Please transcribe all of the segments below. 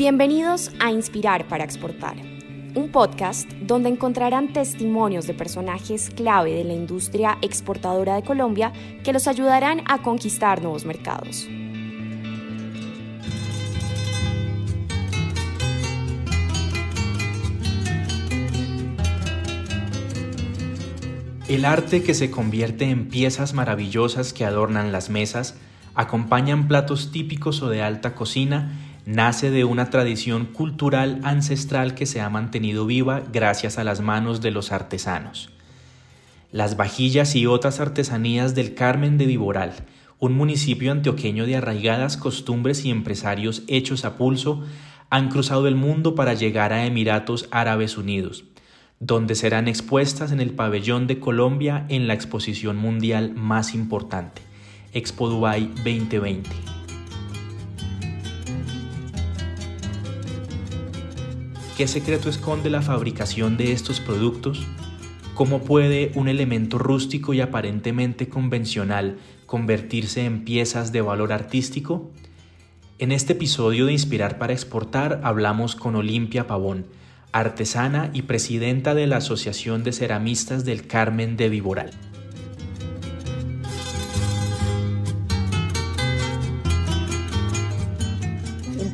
Bienvenidos a Inspirar para Exportar, un podcast donde encontrarán testimonios de personajes clave de la industria exportadora de Colombia que los ayudarán a conquistar nuevos mercados. El arte que se convierte en piezas maravillosas que adornan las mesas, acompañan platos típicos o de alta cocina, nace de una tradición cultural ancestral que se ha mantenido viva gracias a las manos de los artesanos. Las vajillas y otras artesanías del Carmen de Viboral, un municipio antioqueño de arraigadas costumbres y empresarios hechos a pulso, han cruzado el mundo para llegar a Emiratos Árabes Unidos, donde serán expuestas en el pabellón de Colombia en la exposición mundial más importante, Expo Dubai 2020. ¿Qué secreto esconde la fabricación de estos productos? ¿Cómo puede un elemento rústico y aparentemente convencional convertirse en piezas de valor artístico? En este episodio de Inspirar para Exportar hablamos con Olimpia Pavón, artesana y presidenta de la Asociación de Ceramistas del Carmen de Viboral.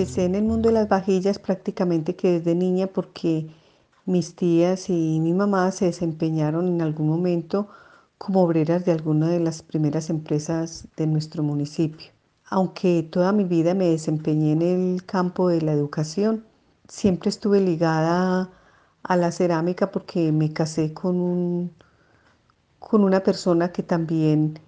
Empecé en el mundo de las vajillas prácticamente que desde niña porque mis tías y mi mamá se desempeñaron en algún momento como obreras de alguna de las primeras empresas de nuestro municipio. Aunque toda mi vida me desempeñé en el campo de la educación, siempre estuve ligada a la cerámica porque me casé con, con una persona que también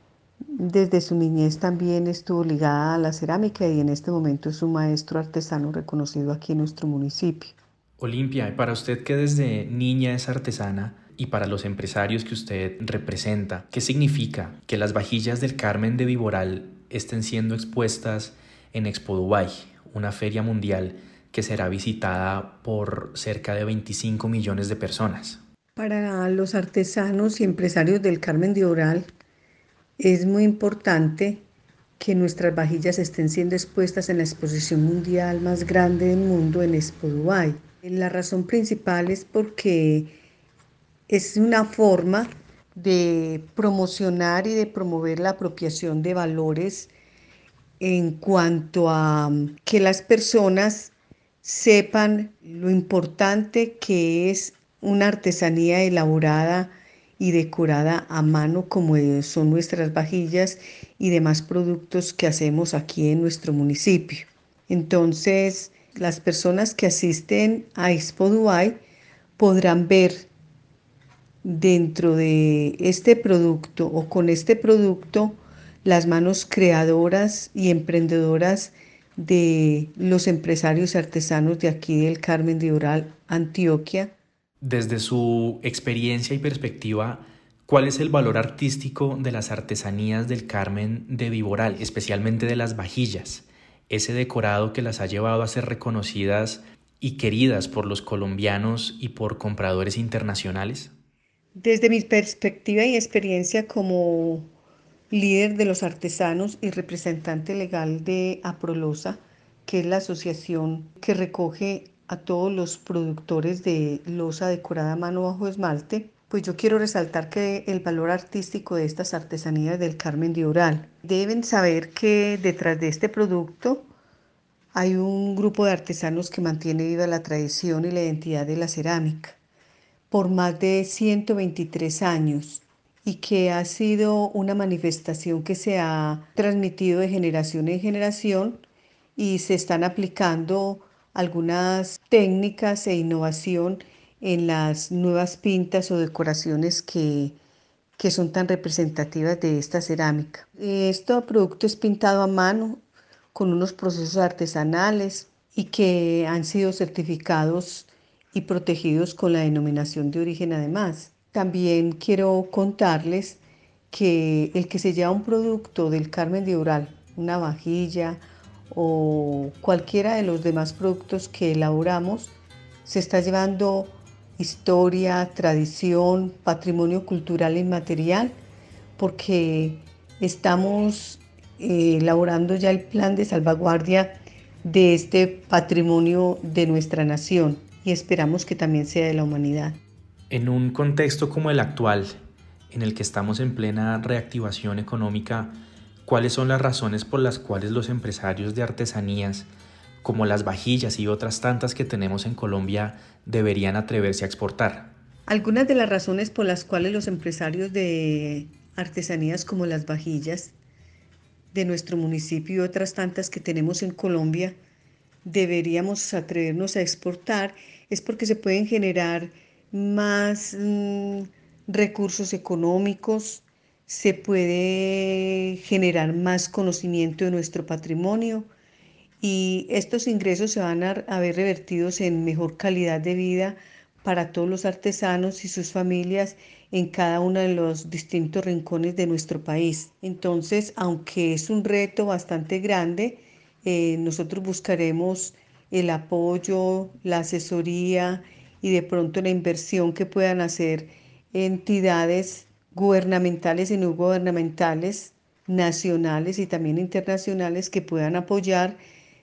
desde su niñez también estuvo ligada a la cerámica y en este momento es un maestro artesano reconocido aquí en nuestro municipio. Olimpia, para usted que desde niña es artesana y para los empresarios que usted representa, ¿qué significa que las vajillas del Carmen de Viboral estén siendo expuestas en Expo Dubai, una feria mundial que será visitada por cerca de 25 millones de personas. Para los artesanos y empresarios del Carmen de Oral es muy importante que nuestras vajillas estén siendo expuestas en la exposición mundial más grande del mundo en Expo Dubai. La razón principal es porque es una forma de promocionar y de promover la apropiación de valores en cuanto a que las personas sepan lo importante que es una artesanía elaborada y decorada a mano como son nuestras vajillas y demás productos que hacemos aquí en nuestro municipio. Entonces, las personas que asisten a Expo Dubai podrán ver dentro de este producto o con este producto las manos creadoras y emprendedoras de los empresarios artesanos de aquí del Carmen de Oral, Antioquia. Desde su experiencia y perspectiva, ¿cuál es el valor artístico de las artesanías del Carmen de Viboral, especialmente de las vajillas? Ese decorado que las ha llevado a ser reconocidas y queridas por los colombianos y por compradores internacionales? Desde mi perspectiva y experiencia como líder de los artesanos y representante legal de Aprolosa, que es la asociación que recoge a todos los productores de losa decorada a mano bajo esmalte, pues yo quiero resaltar que el valor artístico de estas artesanías del Carmen de Oral. Deben saber que detrás de este producto hay un grupo de artesanos que mantiene viva la tradición y la identidad de la cerámica por más de 123 años y que ha sido una manifestación que se ha transmitido de generación en generación y se están aplicando algunas técnicas e innovación en las nuevas pintas o decoraciones que, que son tan representativas de esta cerámica. Este producto es pintado a mano con unos procesos artesanales y que han sido certificados y protegidos con la denominación de origen además. También quiero contarles que el que se lleva un producto del Carmen de Oral, una vajilla o cualquiera de los demás productos que elaboramos, se está llevando historia, tradición, patrimonio cultural inmaterial, porque estamos eh, elaborando ya el plan de salvaguardia de este patrimonio de nuestra nación y esperamos que también sea de la humanidad. En un contexto como el actual, en el que estamos en plena reactivación económica, ¿cuáles son las razones por las cuales los empresarios de artesanías, como las vajillas y otras tantas que tenemos en Colombia, deberían atreverse a exportar? Algunas de las razones por las cuales los empresarios de artesanías como las vajillas de nuestro municipio y otras tantas que tenemos en Colombia deberíamos atrevernos a exportar es porque se pueden generar más mm, recursos económicos, se puede generar más conocimiento de nuestro patrimonio y estos ingresos se van a, ver revertidos en mejor calidad de vida para todos los artesanos y sus familias en cada uno de los distintos rincones de nuestro país. Entonces, aunque es un reto bastante grande, eh, nosotros buscaremos el apoyo, la asesoría y de pronto la inversión que puedan hacer entidades gubernamentales y no gubernamentales, nacionales y también internacionales que puedan apoyar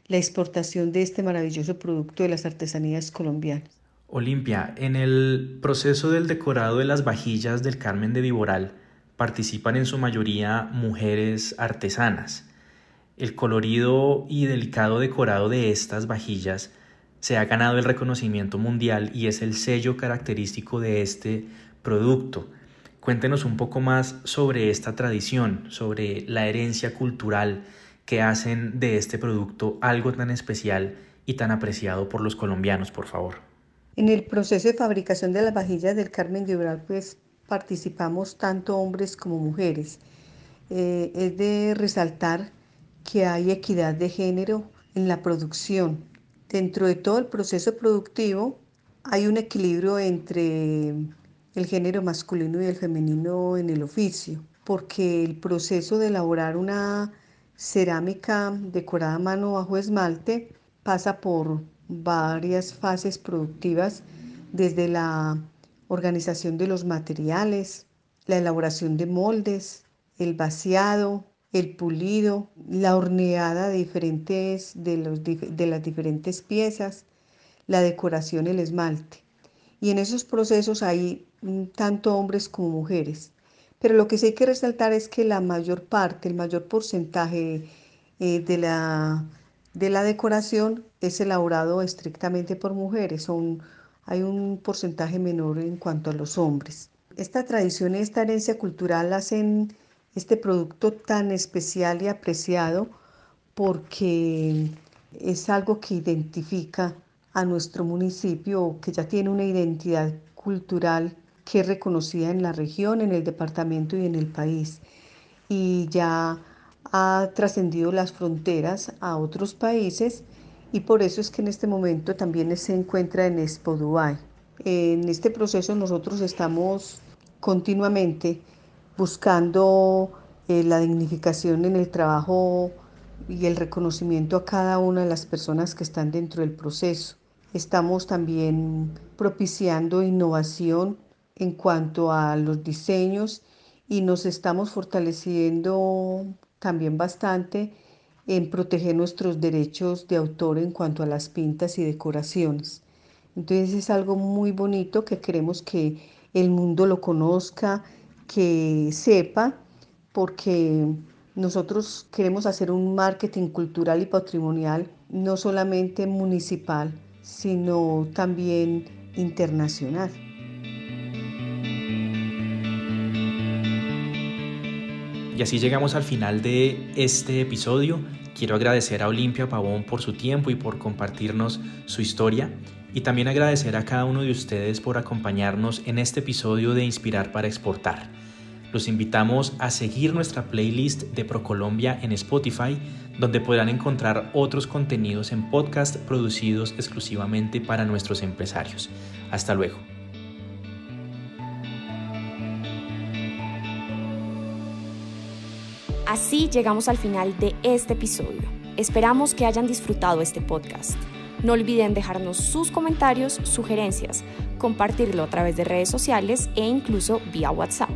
la exportación de este maravilloso producto de las artesanías colombianas. Olimpia, en el proceso del decorado de las vajillas del Carmen de Viboral participan en su mayoría mujeres artesanas. El colorido y delicado decorado de estas vajillas se ha ganado el reconocimiento mundial y es el sello característico de este producto. Cuéntenos un poco más sobre esta tradición, sobre la herencia cultural que hacen de este producto algo tan especial y tan apreciado por los colombianos, por favor. En el proceso de fabricación de las vajillas del Carmen de Ural, pues participamos tanto hombres como mujeres. Eh, es de resaltar que hay equidad de género en la producción. Dentro de todo el proceso productivo hay un equilibrio entre el género masculino y el femenino en el oficio, porque el proceso de elaborar una cerámica decorada a mano bajo esmalte pasa por varias fases productivas desde la organización de los materiales, la elaboración de moldes, el vaciado, el pulido, la horneada de, diferentes, de, los, de las diferentes piezas, la decoración, el esmalte. Y en esos procesos hay tanto hombres como mujeres. Pero lo que sí hay que resaltar es que la mayor parte, el mayor porcentaje eh, de la de la decoración es elaborado estrictamente por mujeres, son, hay un porcentaje menor en cuanto a los hombres. Esta tradición y esta herencia cultural hacen este producto tan especial y apreciado porque es algo que identifica a nuestro municipio, que ya tiene una identidad cultural que es reconocida en la región, en el departamento y en el país. Y ya ha trascendido las fronteras a otros países y por eso es que en este momento también se encuentra en Expo Dubai. En este proceso nosotros estamos continuamente buscando eh, la dignificación en el trabajo y el reconocimiento a cada una de las personas que están dentro del proceso. Estamos también propiciando innovación en cuanto a los diseños y nos estamos fortaleciendo también bastante en proteger nuestros derechos de autor en cuanto a las pintas y decoraciones. Entonces es algo muy bonito que queremos que el mundo lo conozca, que sepa, porque nosotros queremos hacer un marketing cultural y patrimonial no solamente municipal, sino también internacional. Y así llegamos al final de este episodio. Quiero agradecer a Olimpia Pavón por su tiempo y por compartirnos su historia. Y también agradecer a cada uno de ustedes por acompañarnos en este episodio de Inspirar para Exportar. Los invitamos a seguir nuestra playlist de ProColombia en Spotify, donde podrán encontrar otros contenidos en podcast producidos exclusivamente para nuestros empresarios. Hasta luego. Así llegamos al final de este episodio. Esperamos que hayan disfrutado este podcast. No olviden dejarnos sus comentarios, sugerencias, compartirlo a través de redes sociales e incluso vía WhatsApp.